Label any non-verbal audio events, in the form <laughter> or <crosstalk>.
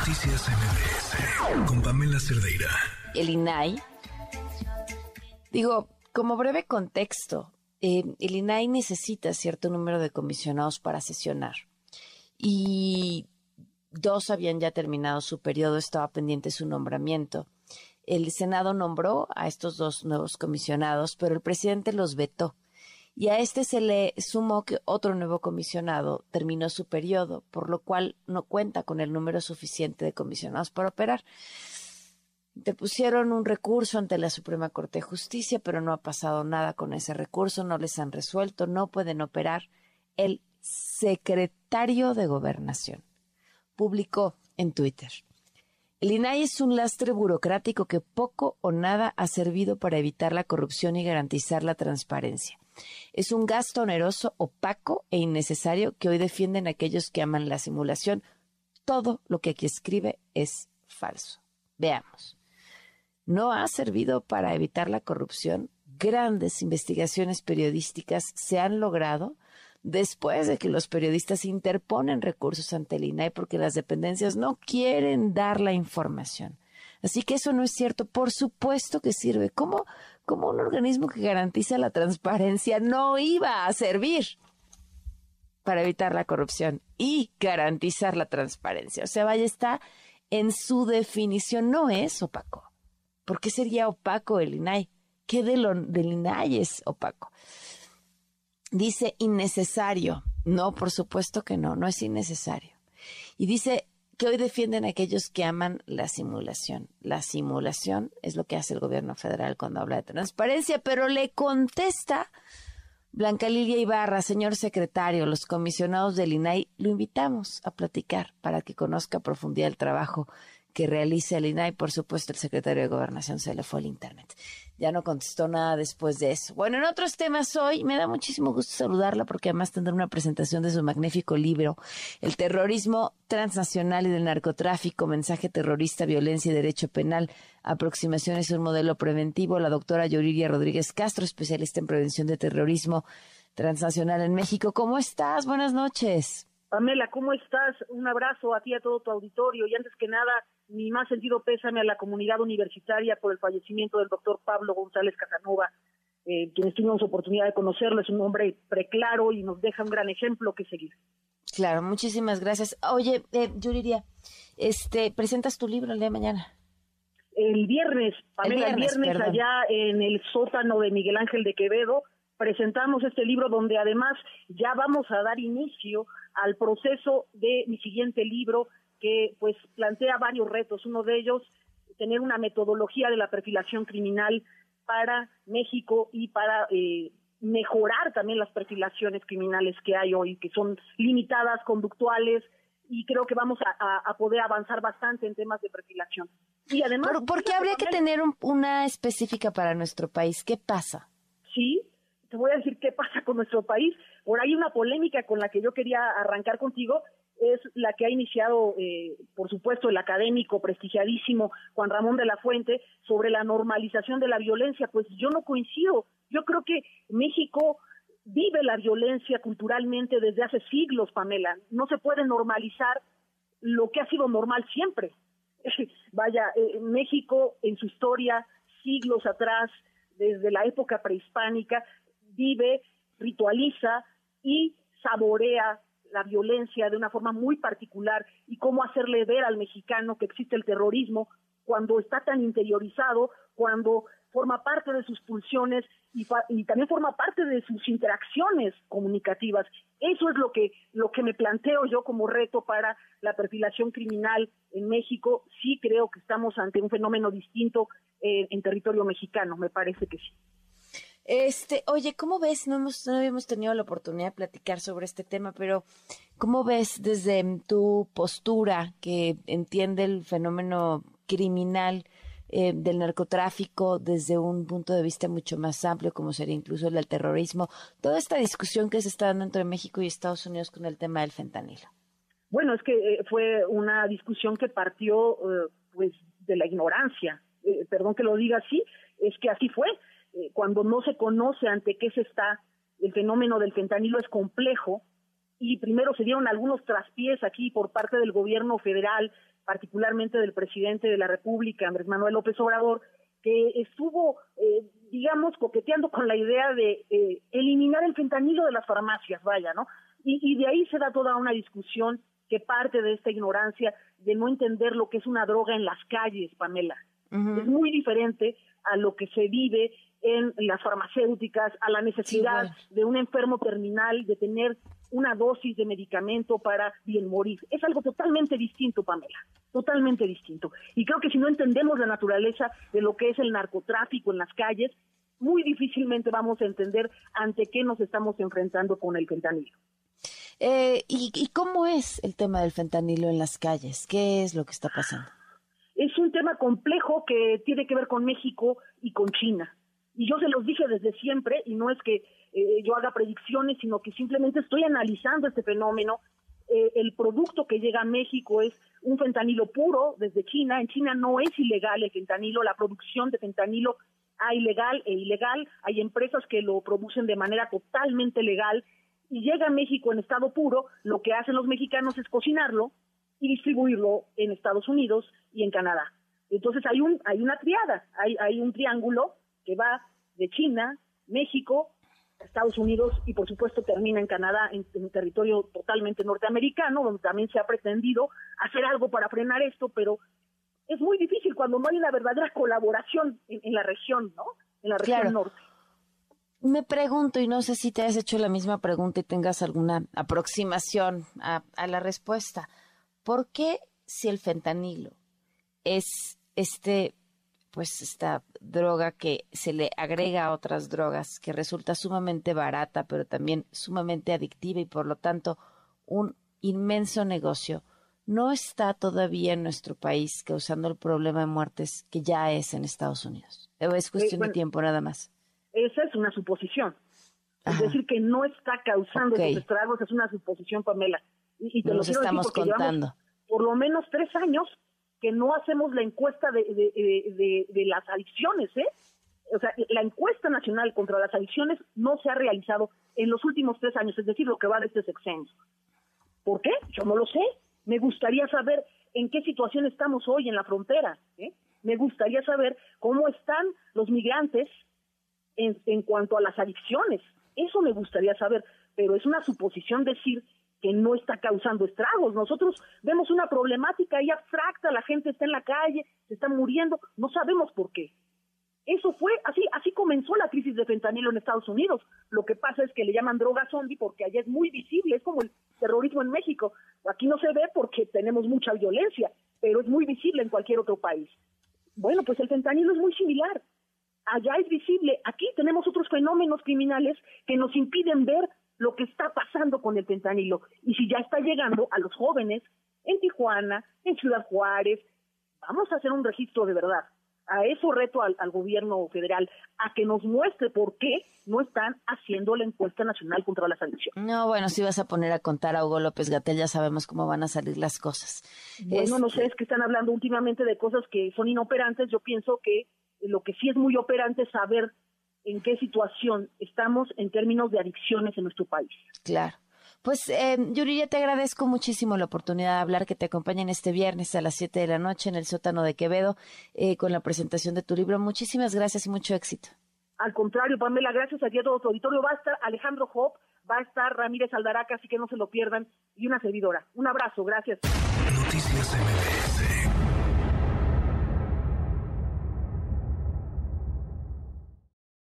Noticias MBS con Pamela Cerdeira. El INAI. Digo, como breve contexto, eh, el INAI necesita cierto número de comisionados para sesionar. Y dos habían ya terminado su periodo, estaba pendiente su nombramiento. El Senado nombró a estos dos nuevos comisionados, pero el presidente los vetó y a este se le sumó que otro nuevo comisionado terminó su periodo, por lo cual no cuenta con el número suficiente de comisionados para operar. Depusieron un recurso ante la Suprema Corte de Justicia, pero no ha pasado nada con ese recurso, no les han resuelto, no pueden operar. El secretario de Gobernación publicó en Twitter. El INAI es un lastre burocrático que poco o nada ha servido para evitar la corrupción y garantizar la transparencia. Es un gasto oneroso, opaco e innecesario que hoy defienden aquellos que aman la simulación. Todo lo que aquí escribe es falso. Veamos. No ha servido para evitar la corrupción. Grandes investigaciones periodísticas se han logrado después de que los periodistas interponen recursos ante el INAI porque las dependencias no quieren dar la información. Así que eso no es cierto. Por supuesto que sirve. ¿Cómo, como un organismo que garantiza la transparencia no iba a servir para evitar la corrupción y garantizar la transparencia. O sea, vaya, está en su definición, no es opaco. ¿Por qué sería opaco el INAI? ¿Qué de lo, del INAI es opaco? Dice innecesario. No, por supuesto que no, no es innecesario. Y dice que hoy defienden aquellos que aman la simulación. La simulación es lo que hace el gobierno federal cuando habla de transparencia, pero le contesta Blanca Lilia Ibarra, señor secretario, los comisionados del INAI, lo invitamos a platicar para que conozca a profundidad el trabajo que realiza el INAI. Por supuesto, el secretario de Gobernación se le fue al Internet ya no contestó nada después de eso. Bueno, en otros temas hoy me da muchísimo gusto saludarla porque además tendrá una presentación de su magnífico libro, El terrorismo transnacional y del narcotráfico, mensaje terrorista, violencia y derecho penal, aproximaciones a un modelo preventivo, la doctora Yuriria Rodríguez Castro, especialista en prevención de terrorismo transnacional en México. ¿Cómo estás? Buenas noches. Pamela, ¿cómo estás? Un abrazo a ti, y a todo tu auditorio y antes que nada, mi más sentido pésame a la comunidad universitaria por el fallecimiento del doctor Pablo González Casanova, eh, quienes tuvimos oportunidad de conocerlo. Es un hombre preclaro y nos deja un gran ejemplo que seguir. Claro, muchísimas gracias. Oye, eh, Yuriria, este, ¿presentas tu libro el día de mañana? El viernes, Pamela, el viernes, allá en el sótano de Miguel Ángel de Quevedo, presentamos este libro donde además ya vamos a dar inicio al proceso de mi siguiente libro, que pues plantea varios retos. Uno de ellos, tener una metodología de la perfilación criminal para México y para eh, mejorar también las perfilaciones criminales que hay hoy, que son limitadas, conductuales, y creo que vamos a, poder avanzar bastante en temas de perfilación. Y además... ¿Por, qué habría que tener una específica para nuestro país? ¿Qué pasa? Sí, te voy a decir qué pasa con nuestro país. Por ahí una polémica con la que yo quería arrancar contigo es la que ha iniciado, eh, por supuesto, el académico prestigiadísimo Juan Ramón de la Fuente sobre la normalización de la violencia. Pues yo no coincido. Yo creo que México vive la violencia culturalmente desde hace siglos, Pamela. No se puede normalizar lo que ha sido normal siempre. <laughs> Vaya, eh, México en su historia, siglos atrás, desde la época prehispánica, vive, ritualiza y saborea la violencia de una forma muy particular y cómo hacerle ver al mexicano que existe el terrorismo cuando está tan interiorizado, cuando forma parte de sus pulsiones y, también forma parte de sus interacciones comunicativas. Eso es lo que, lo que me planteo yo como reto para la perfilación criminal en México. Sí creo que estamos ante un fenómeno distinto eh, en territorio mexicano, me parece que sí. Este, oye, ¿cómo ves? No, hemos, no habíamos tenido la oportunidad de platicar sobre este tema, pero ¿cómo ves desde tu postura que entiende el fenómeno criminal eh, del narcotráfico desde un punto de vista mucho más amplio, como sería incluso el del terrorismo, toda esta discusión que se está dando entre México y Estados Unidos con el tema del fentanilo? Bueno, es que eh, fue una discusión que partió eh, pues de la ignorancia. perdón que lo diga así, es que así fue eh, cuando no se conoce ante qué se está, el fenómeno del fentanilo es complejo y primero se dieron algunos traspiés aquí por parte del gobierno federal, particularmente del presidente de la República, Andrés Manuel López Obrador, que estuvo, eh, digamos, coqueteando con la idea de eh, eliminar el fentanilo de las farmacias, vaya, ¿no? Y, de ahí se da toda una discusión que parte de esta ignorancia de no entender lo que es una droga en las calles, Pamela. Es muy diferente a lo que se vive en las farmacéuticas, a la necesidad de un enfermo terminal de tener una dosis de medicamento para bien morir. Es algo totalmente distinto, Pamela, totalmente distinto. Y creo que si no entendemos la naturaleza de lo que es el narcotráfico en las calles, muy difícilmente vamos a entender ante qué nos estamos enfrentando con el fentanilo. Eh, ¿y, ¿Y cómo es el tema del fentanilo en las calles? ¿Qué es lo que está pasando? Es un tema complejo que tiene que ver con México y con China. Y yo se los dije desde siempre, y no es que eh, yo haga predicciones, sino que simplemente estoy analizando este fenómeno. Eh, el producto que llega a México es un fentanilo puro desde China. En China no es ilegal el fentanilo, la producción de fentanilo hay legal e ilegal. Hay empresas que lo producen de manera totalmente legal y llega a México en estado puro. Lo que hacen los mexicanos es cocinarlo y distribuirlo en Estados Unidos y en Canadá. Entonces hay un hay una triada, hay hay un triángulo que va de China, México, Estados Unidos y por supuesto termina en Canadá, en, un territorio totalmente norteamericano, donde también se ha pretendido hacer algo para frenar esto, pero es muy difícil cuando no hay una verdadera colaboración en, la región, ¿no? En la región norte. Me pregunto, y no sé si te has hecho la misma pregunta y tengas alguna aproximación a, a la respuesta, ¿por qué si el fentanilo es este pues esta droga que se le agrega a otras drogas, que resulta sumamente barata, pero también sumamente adictiva y por lo tanto un inmenso negocio, no está todavía en nuestro país causando el problema de muertes que ya es en Estados Unidos. Es cuestión de tiempo nada más. Esa es una suposición. Es decir, que no está causando esos estragos, es una suposición, Pamela. Y, te lo estamos contando. Por lo menos tres años que no hacemos la encuesta de, de, las adicciones, ¿eh? O sea, la encuesta nacional contra las adicciones no se ha realizado en los últimos tres años, es decir, lo que va de este sexenio. ¿Por qué? Yo no lo sé. Me gustaría saber en qué situación estamos hoy en la frontera. ¿eh? Me gustaría saber cómo están los migrantes en, en cuanto a las adicciones. Eso me gustaría saber, pero es una suposición decir que no está causando estragos. Nosotros vemos una problemática ahí abstracta, la gente está en la calle, se está muriendo, no sabemos por qué. Eso fue, así, así comenzó la crisis de fentanilo en Estados Unidos. Lo que pasa es que le llaman droga zombie porque allá es muy visible, es como el terrorismo en México. Aquí no se ve porque tenemos mucha violencia, pero es muy visible en cualquier otro país. Bueno, pues el fentanilo es muy similar. Allá es visible, aquí tenemos otros fenómenos criminales que nos impiden ver lo que está pasando con el fentanilo y si ya está llegando a los jóvenes en Tijuana, en Ciudad Juárez, vamos a hacer un registro de verdad. A eso reto al, gobierno federal, a que nos muestre por qué no están haciendo la encuesta nacional contra las adicciones. No, bueno, si vas a poner a contar a Hugo López Gatel, ya sabemos cómo van a salir las cosas. Bueno, no sé, es que están hablando últimamente de cosas que son inoperantes. Yo pienso que lo que sí es muy operante es saber en qué situación estamos en términos de adicciones en nuestro país. Claro. Pues, eh, Yuri, te agradezco muchísimo la oportunidad de hablar, que te acompañen este viernes a las 7 de la noche en el sótano de Quevedo eh, con la presentación de tu libro. Muchísimas gracias y mucho éxito. Al contrario, Pamela, gracias a ti a todo tu auditorio. Va a estar Alejandro Hop, va a estar Ramírez Aldaraca, así que no se lo pierdan, y una servidora. Un abrazo, gracias. Noticias MBS